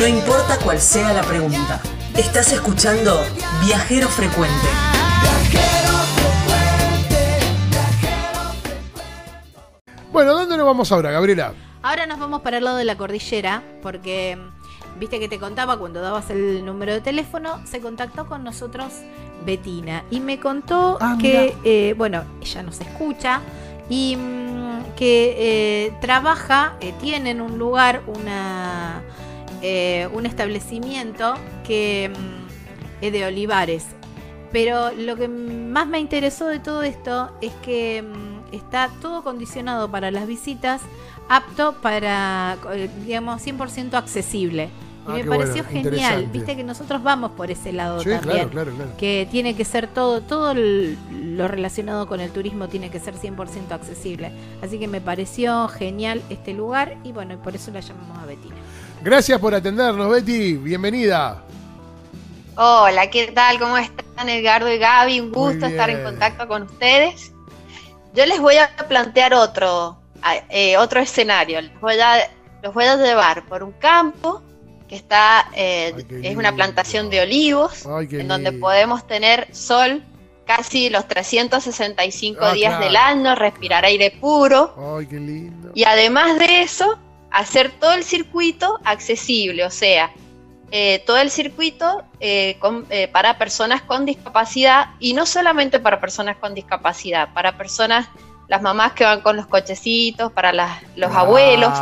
No importa cuál sea la pregunta. Estás escuchando Viajero Frecuente. Bueno, ¿dónde nos vamos ahora, Gabriela? Ahora nos vamos para el lado de la cordillera, porque mm, viste que te contaba cuando dabas el número de teléfono, se contactó con nosotros Betina y me contó Ah, que, eh, bueno, ella nos escucha y mm, que eh, trabaja, eh, tiene en un lugar una, eh, un establecimiento que mm, es de olivares. Pero lo que más me interesó de todo esto es que mm, está todo condicionado para las visitas, apto para, eh, digamos, 100% accesible. Y Ah, me pareció bueno, genial, viste que nosotros vamos por ese lado Sí, también. claro, claro, claro. Que tiene que ser todo, todo lo relacionado con el turismo tiene que ser 100% accesible. Así que me pareció genial este lugar y bueno, y por eso la llamamos a Betina. Gracias por atendernos, Betty. Bienvenida. Hola, ¿qué tal? ¿Cómo están Edgardo y Gaby? Un gusto estar en contacto con ustedes. Yo les voy a plantear otro, eh, otro escenario. Les voy a, los voy a llevar por un campo que está, eh, Ay, es una plantación de olivos, Ay, en donde podemos tener sol casi los 365 Ah, días claro. del año, respirar aire puro. Ay, qué lindo. Y además de eso, hacer todo el circuito accesible, o sea, eh, todo el circuito eh, con- eh, para personas con discapacidad y no solamente para personas con discapacidad, para personas, las mamás que van con los cochecitos, para las- los Claro, abuelos,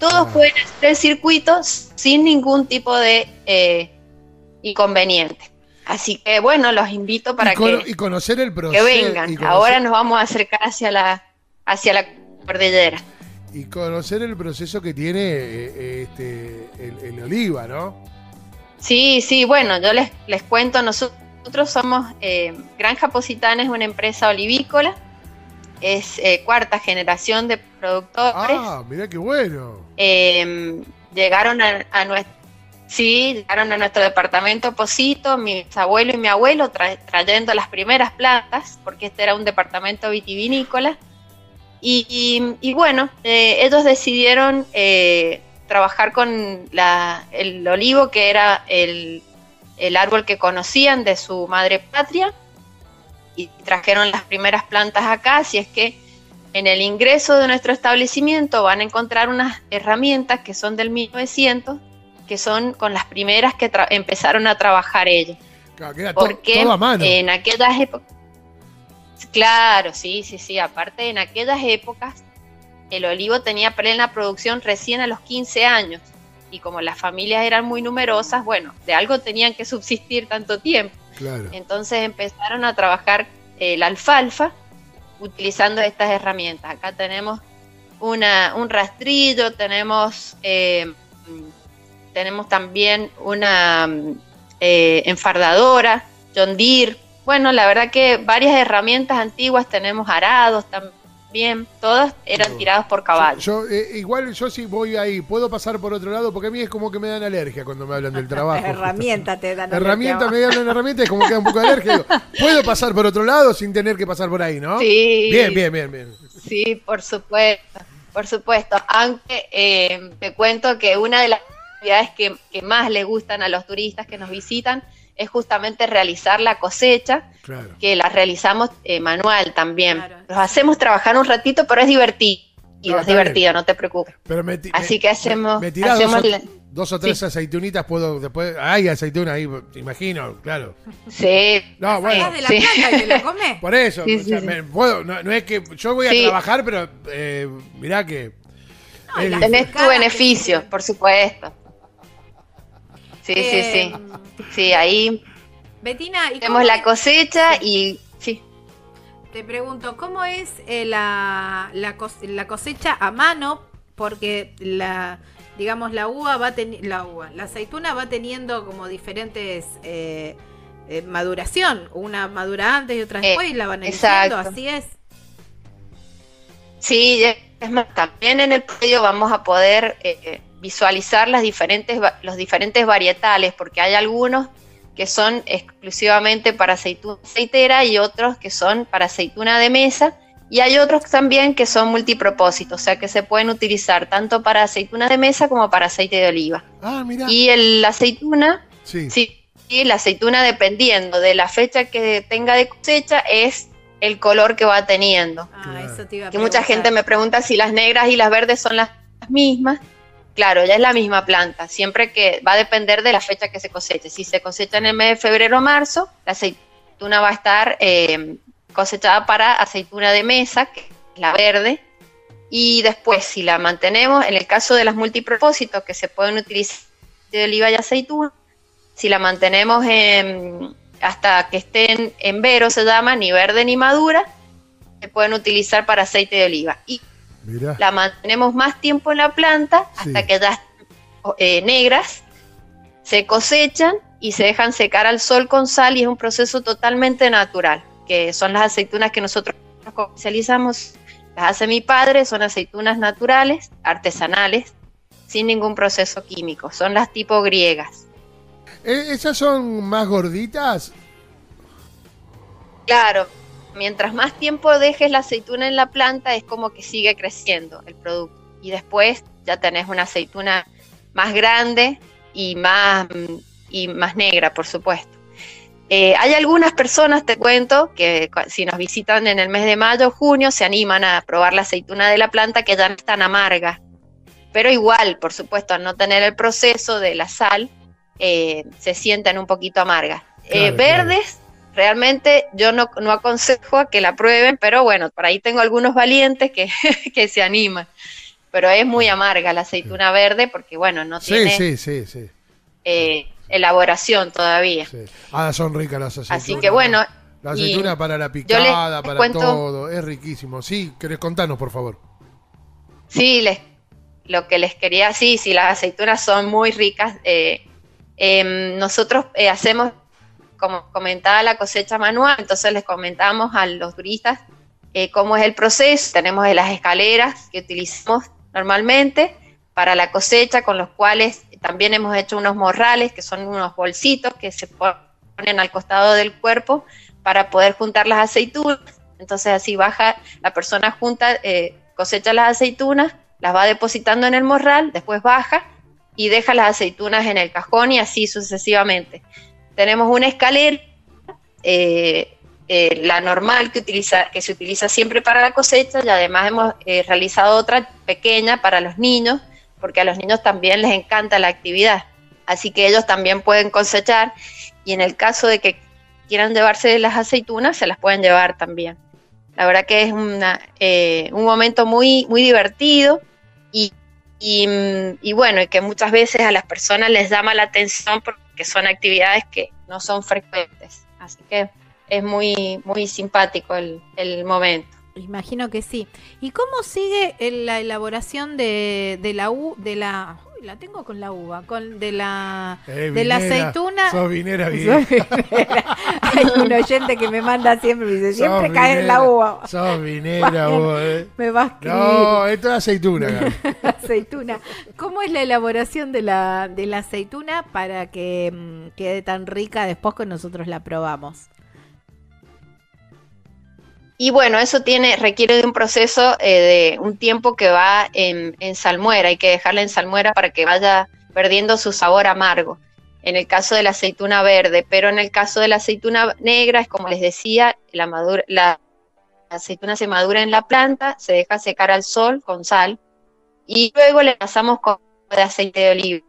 todos claro. pueden hacer el circuito sin ningún tipo de eh, inconveniente. Así que bueno, los invito para y, que, y conocer el que proceso. vengan. y conocer- Ahora nos vamos a acercar hacia la, hacia la cordillera. Y conocer el proceso que tiene eh, este, el, el oliva, ¿no? Sí, sí, bueno, yo les, les cuento, nosotros somos eh, Granja Positana, es una empresa olivícola, es eh, cuarta generación de productores. Ah, mirá qué bueno. Eh, llegaron a, a nuestro, sí, llegaron a nuestro departamento Posito, mi abuelo y mi abuelo tra- trayendo las primeras plantas, porque este era un departamento vitivinícola. Y, y- y bueno, eh, ellos decidieron eh, trabajar con la- el olivo, que era el, el árbol que conocían de su madre patria, y trajeron las primeras plantas acá, así es que en el ingreso de nuestro establecimiento van a encontrar unas herramientas que son del 1900, que son con las primeras que empezaron a trabajar ellos. Claro, Porque en aquellas épocas, claro, sí, sí, sí, aparte en aquellas épocas el olivo tenía plena producción recién a los 15 años y como las familias eran muy numerosas, bueno, de algo tenían que subsistir tanto tiempo. Claro. Entonces empezaron a trabajar eh, la alfalfa utilizando estas herramientas. Acá tenemos una, un rastrillo, tenemos, eh, tenemos también una eh, enfardadora, John Deere. Bueno, la verdad que varias herramientas antiguas, tenemos arados también, todas eran Yo- tirados por caballos. Yo, eh, igual yo sí voy ahí, puedo pasar por otro lado, porque a mí es como que me dan alergia cuando me hablan del trabajo. Herramienta te dan. Herramienta, me dan herramienta, es como que da un poco de alergia. Digo, puedo pasar por otro lado sin tener que pasar por ahí, ¿no? Sí. Bien, bien, bien, bien. Sí, por supuesto, por supuesto. Aunque eh, te cuento que una de las actividades que, que más le gustan a los turistas que nos visitan es justamente realizar la cosecha, Claro. que la realizamos eh, manual también. Claro. Los hacemos trabajar un ratito, pero es divertido. No, es divertido, no te preocupes. Pero me Así me- que hacemos- Me, me tirás hacemos dos, o, la- dos o tres Sí. aceitunitas, puedo después. Hay aceituna ahí, te imagino, claro. Sí. No, bueno. de la Sí. te la comes? Por eso, Sí, o sea, sí, me- puedo- no, no es que yo voy a Sí. trabajar, pero eh, mirá que. No. Tenés tu beneficio, que- por supuesto. Sí, sí, Eh, sí. Sí, ahí Betina, ¿y tenemos la cosecha y sí. Te pregunto, ¿cómo es eh, la, la, cos- la cosecha a mano? Porque la, digamos, la uva va la uva, la aceituna va teniendo como diferentes eh, maduración, una madura antes y otra después y la van eligiendo, exacto. así es. Sí, es más, también en el predio vamos a poder eh, visualizar las diferentes, los diferentes varietales, porque hay algunos que son exclusivamente para aceituna aceitera y otros que son para aceituna de mesa Y hay otros también que son multipropósitos, o sea que se pueden utilizar tanto para aceitunas de mesa como para aceite de oliva. Ah, mira. Y el, la aceituna, Sí. sí, y la aceituna dependiendo de la fecha que tenga de cosecha es el color que va teniendo. Ah, Claro. eso te iba a Que mucha gente me pregunta si las negras y las verdes son las mismas. Claro, ya es la misma planta, siempre que va a depender de la fecha que se coseche. Si se cosecha en el mes de febrero o marzo, la aceituna va a estar eh, cosechada para aceituna de mesa, que es la verde. Y después, si la mantenemos, en el caso de las multipropósitos que se pueden utilizar de oliva y aceituna, si la mantenemos en- hasta que estén en vero, se llama, ni verde ni madura, se pueden utilizar para aceite de oliva. Mira. la mantenemos más tiempo en la planta hasta Sí. que ya eh, negras, se cosechan y se dejan secar al sol con sal y es un proceso totalmente natural, que son las aceitunas que nosotros comercializamos, las hace mi padre, son aceitunas naturales, artesanales, sin ningún proceso químico, son las tipo griegas. Eh, ¿Esas son más gorditas? Claro, mientras más tiempo dejes la aceituna en la planta es como que sigue creciendo el producto. Y después ya tenés una aceituna más grande y más, y más negra, por supuesto. Eh, hay algunas personas, te cuento, que si nos visitan en el mes de mayo o junio se animan a probar la aceituna de la planta que ya no es tan amarga. Pero igual, por supuesto, al no tener el proceso de la sal, eh, se sienten un poquito amargas. Eh, claro. verdes, realmente yo no, no aconsejo a que la prueben, pero bueno, por ahí tengo algunos valientes que, que se animan. Pero es muy amarga la aceituna verde porque, bueno, no Sí, tiene sí, sí, sí, eh, elaboración todavía. sí. Ah, son ricas las aceitunas. Así que bueno, La aceituna para la picada, les para todo. Es riquísimo. Sí, querés contarnos, por favor. Sí, les, lo que les quería, sí, sí, las aceitunas son muy ricas. eh, em, nosotros eh, hacemos, como comentaba, la cosecha manual, entonces les comentamos a los turistas eh, cómo es el proceso. Tenemos las escaleras que utilizamos normalmente para la cosecha, con los cuales también hemos hecho unos morrales, que son unos bolsitos que se ponen al costado del cuerpo para poder juntar las aceitunas. Entonces así baja, la persona junta, eh, cosecha las aceitunas, las va depositando en el morral, después baja y deja las aceitunas en el cajón y así sucesivamente. Tenemos una escalera, eh, eh, la normal que, utiliza, que se utiliza siempre para la cosecha y además hemos eh, realizado otra pequeña para los niños, porque a los niños también les encanta la actividad. Así que ellos también pueden cosechar y en el caso de que quieran llevarse las aceitunas, se las pueden llevar también. La verdad que es un momento muy, muy divertido mm, y bueno, y que muchas veces a las personas les llama la atención porque son actividades que no son frecuentes. Así que es muy, muy simpático el, el momento. Imagino que sí. ¿Y cómo sigue la elaboración de, de la u, de la uy, la tengo con la uva, con de la Eh, de la aceituna? Sos vinera vinera. Hay un oyente que me manda siempre, me dice, siempre cae en la uva. Sos vinera vos, eh. Me va a No, esto es aceituna. Aceituna. ¿Cómo es la elaboración de la, de la aceituna para que mm, quede tan rica después que nosotros la probamos? Y bueno, eso tiene, requiere de un proceso eh, de un tiempo que va en, en salmuera, hay que dejarla en salmuera para que vaya perdiendo su sabor amargo. En el caso de la aceituna verde, pero en el caso de la aceituna negra, es como les decía, la, madura, la aceituna se madura en la planta, se deja secar al sol con sal y luego le pasamos con de aceite de oliva.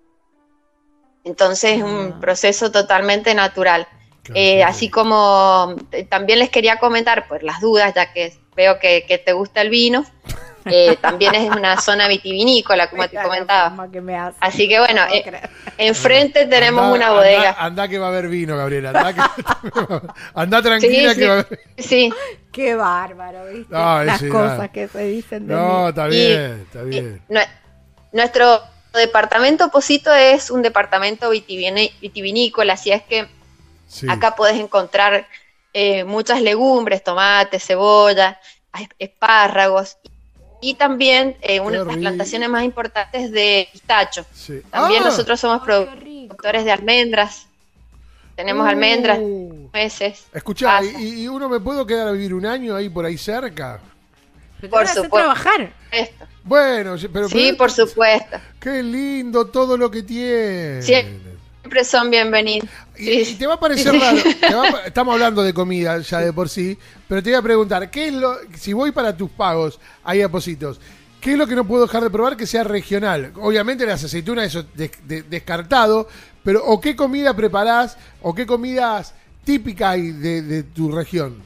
Entonces es un Ah. proceso totalmente natural. Claro, Eh, claro. así como eh, también les quería comentar, por las dudas, ya que veo que, que te gusta el vino, eh, también es una zona vitivinícola, como te comentaba. forma que me hace. Así que bueno, No eh, enfrente tenemos una bodega. Andá, que va a haber vino, Gabriela. Andá, que- andá tranquila Sí, que va a haber. Sí, Qué bárbaro, ¿viste? No, Las sí, cosas nada. que se dicen de No, mí. está Y- bien, está bien. nue- nuestro departamento Posito es un departamento vitivinícola, así es que Sí. Acá podés encontrar eh, muchas legumbres, tomates, cebolla, es- espárragos y también eh, una de las plantaciones más importantes de pistacho. sí. También Ah, nosotros somos productores de almendras. Tenemos almendras, uh. meses. Escuchá. ¿y, y uno me puedo quedar a vivir un año ahí por ahí cerca? Pero Por supuesto. trabajar. Esto. Bueno, sí, pero, Sí, pero- por supuesto. qué lindo todo lo que tiene. Sí. Siempre son bienvenidos. Y, te va a parecer raro. va estamos hablando de comida ya de por sí, pero te voy a preguntar, ¿qué es lo si voy para tus pagos ahí a Positos? ¿Qué es lo que no puedo dejar de probar que sea regional? Obviamente las aceitunas eso de- de- descartado, pero o qué comida preparás o qué comidas típicas hay de, de tu región.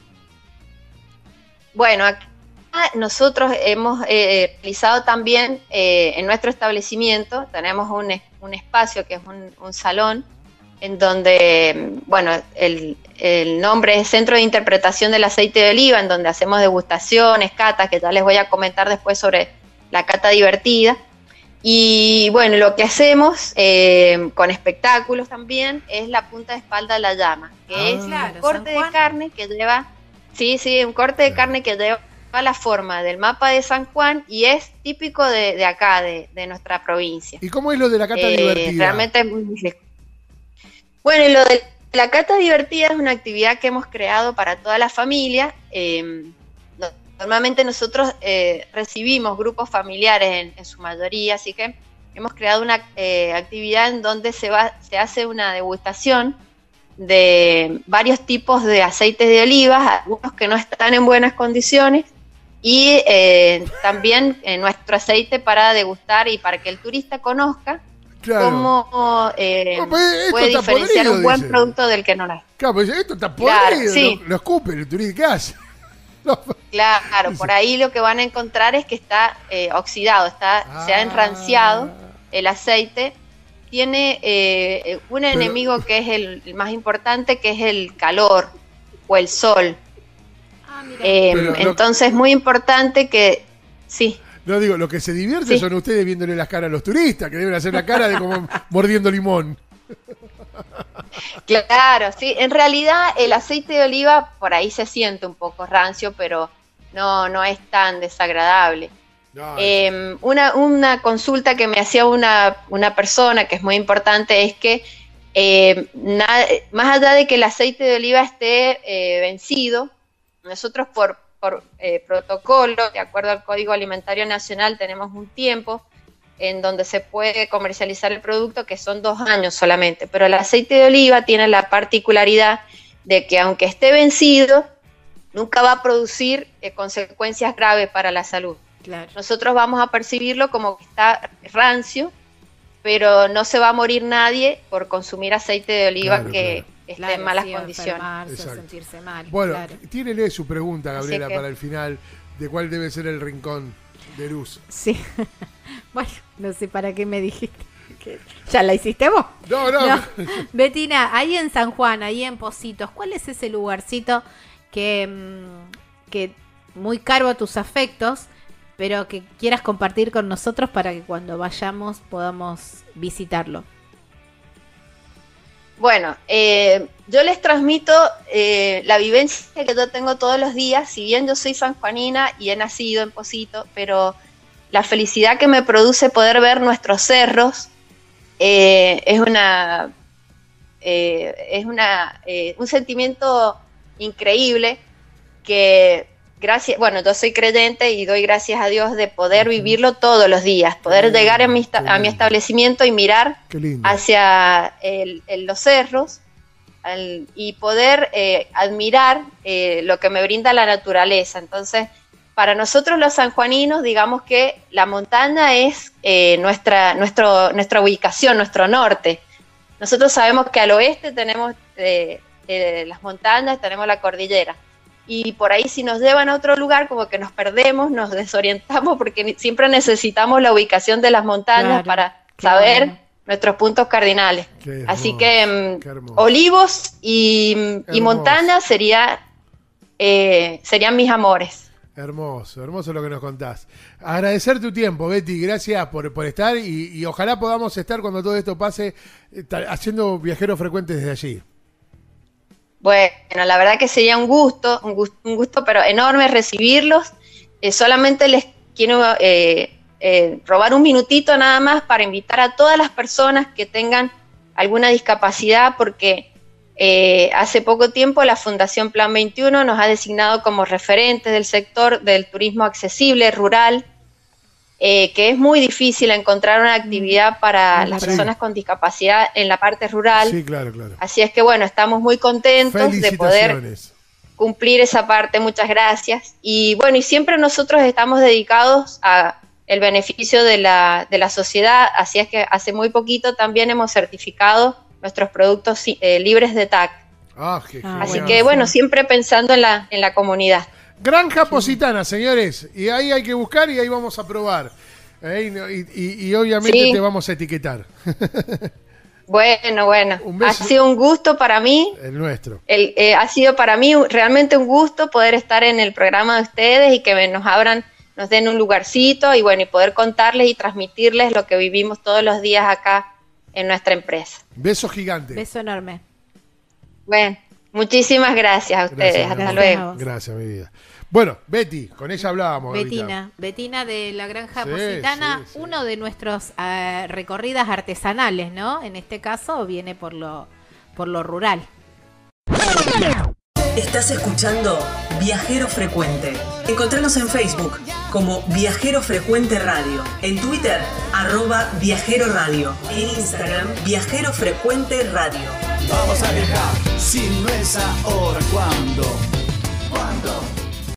Bueno, acá nosotros hemos eh, realizado también eh, en nuestro establecimiento, tenemos un, es- un espacio que es un, un salón en donde, bueno, el, el nombre es Centro de Interpretación del Aceite de Oliva, en donde hacemos degustaciones, catas, que ya les voy a comentar después sobre la cata divertida. Y bueno, lo que hacemos eh, con espectáculos también es la punta de espalda de la llama, que Ah. es Claro, un corte de carne que lleva, sí, sí, un corte de carne que lleva la forma del mapa de San Juan y es típico de, de acá, de, de nuestra provincia. ¿Y cómo es lo de la cata Eh, divertida? Realmente es muy rico. Bueno, y lo de la cata divertida es una actividad que hemos creado para toda la familia. Eh, no- normalmente nosotros eh, recibimos grupos familiares en, en su mayoría, así que hemos creado una eh, actividad en donde se, va, se hace una degustación de varios tipos de aceites de oliva, algunos que no están en buenas condiciones, y eh, también eh, nuestro aceite para degustar y para que el turista conozca Claro. cómo eh, pues puede diferenciar podrido, un buen dice. producto del que no lo es. Claro, pues esto está Claro, podrido, sí. lo, lo escupe el turista, ¿qué hace? No, Claro, por ahí lo que van a encontrar es que está eh, oxidado, está, se ha enranciado Ah. el aceite. Tiene eh, un Pero- enemigo que es el, el más importante, que es el calor o el sol. Ah. Eh, Pero entonces es muy importante que, sí, No digo, lo que se divierte Sí. son ustedes viéndole las caras a los turistas, que deben hacer la cara de como mordiendo limón. Claro, sí. En realidad el aceite de oliva por ahí se siente un poco rancio, pero no, no es tan desagradable. No, Eh, una, una consulta que me hacía una, una persona que es muy importante es que eh, na- más allá de que el aceite de oliva esté eh, vencido, nosotros por, por eh, protocolo, de acuerdo al Código Alimentario Nacional, tenemos un tiempo en donde se puede comercializar el producto que son dos años solamente, pero el aceite de oliva tiene la particularidad de que aunque esté vencido, nunca va a producir eh, consecuencias graves para la salud Claro. nosotros vamos a percibirlo como que está rancio, pero no se va a morir nadie por consumir aceite de oliva Claro, que claro. Esté Claro, en malas sí, condiciones. enfermarse, o Exacto. sentirse mal. bueno, claro. tírele su pregunta, Gabriela, que- para el final, de cuál debe ser el rincón de luz. Sí. bueno, no sé para qué me dijiste. que- ¿Ya la hiciste vos? No, no, No. Betina, ahí en San Juan, ahí en Positos, ¿cuál es ese lugarcito que, mm, que muy caro a tus afectos, pero que quieras compartir con nosotros para que cuando vayamos podamos visitarlo? Bueno, eh, yo les transmito eh, la vivencia que yo tengo todos los días, si bien yo soy sanjuanina y he nacido en Posito, pero la felicidad que me produce poder ver nuestros cerros eh, es una es una un sentimiento increíble que gracias, bueno, yo soy creyente y doy gracias a Dios de poder vivirlo todos los días, poder lindo, llegar a mi, a mi establecimiento y mirar hacia el- el- los cerros al- y poder eh, admirar eh, lo que me brinda la naturaleza. Entonces, para nosotros los sanjuaninos, digamos que la montaña es eh, nuestra, nuestro, nuestra ubicación, nuestro norte. Nosotros sabemos que al oeste tenemos eh, eh, las montañas, tenemos la cordillera. Y por ahí si nos llevan a otro lugar, como que nos perdemos, nos desorientamos, porque siempre necesitamos la ubicación de las montañas Claro, para saber bueno. nuestros puntos cardinales. Así que mm, olivos y, y Hermoso. montaña sería, eh, serían mis amores. Hermoso, hermoso lo que nos contás. Agradecer tu tiempo, Betty, gracias por, por estar y, y ojalá podamos estar cuando todo esto pase eh, haciendo viajeros frecuentes desde allí. Bueno, la verdad que sería un gusto, un gusto, un gusto pero enorme recibirlos. Eh, solamente les quiero eh, eh, robar un minutito nada más para invitar a todas las personas que tengan alguna discapacidad, porque hace poco tiempo la Fundación Plan 21 nos ha designado como referentes del sector del turismo accesible rural, eh, que es muy difícil encontrar una actividad para las personas con discapacidad en la parte rural. Sí, claro, claro. Así es que bueno, estamos muy contentos de poder cumplir esa parte, muchas gracias. Y bueno, y siempre nosotros estamos dedicados a el beneficio de la, de la sociedad, así es que hace muy poquito también hemos certificado nuestros productos eh, libres de TAC. Ah, qué Ah, Así que bueno, siempre pensando en la, en la comunidad. Granja Positana, señores. Y ahí hay que buscar y ahí vamos a probar. Eh, y obviamente Sí. te vamos a etiquetar. Bueno, bueno, Un ha beso. sido un gusto para mí. El nuestro. El, eh, ha sido para mí realmente un gusto poder estar en el programa de ustedes y que me- nos abran, nos den un lugarcito y bueno, y poder contarles y transmitirles lo que vivimos todos los días acá en nuestra empresa. Besos gigantes. Beso enorme. Bueno, muchísimas gracias a ustedes. Gracias, Hasta luego. Gracias, mi vida. Bueno, Betty, con ella hablábamos. Betina, Betina de la Granja Sí, Positana, sí, sí. uno de nuestros eh, recorridas artesanales, ¿no? En este caso viene por lo, por lo rural. Estás escuchando Viajero Frecuente. Encontranos en Facebook como Viajero Frecuente Radio, en Twitter arroba Viajero Radio, en Instagram Viajero Frecuente Radio. Vamos a viajar, si no es ahora, ¿cuándo? ¿Cuándo?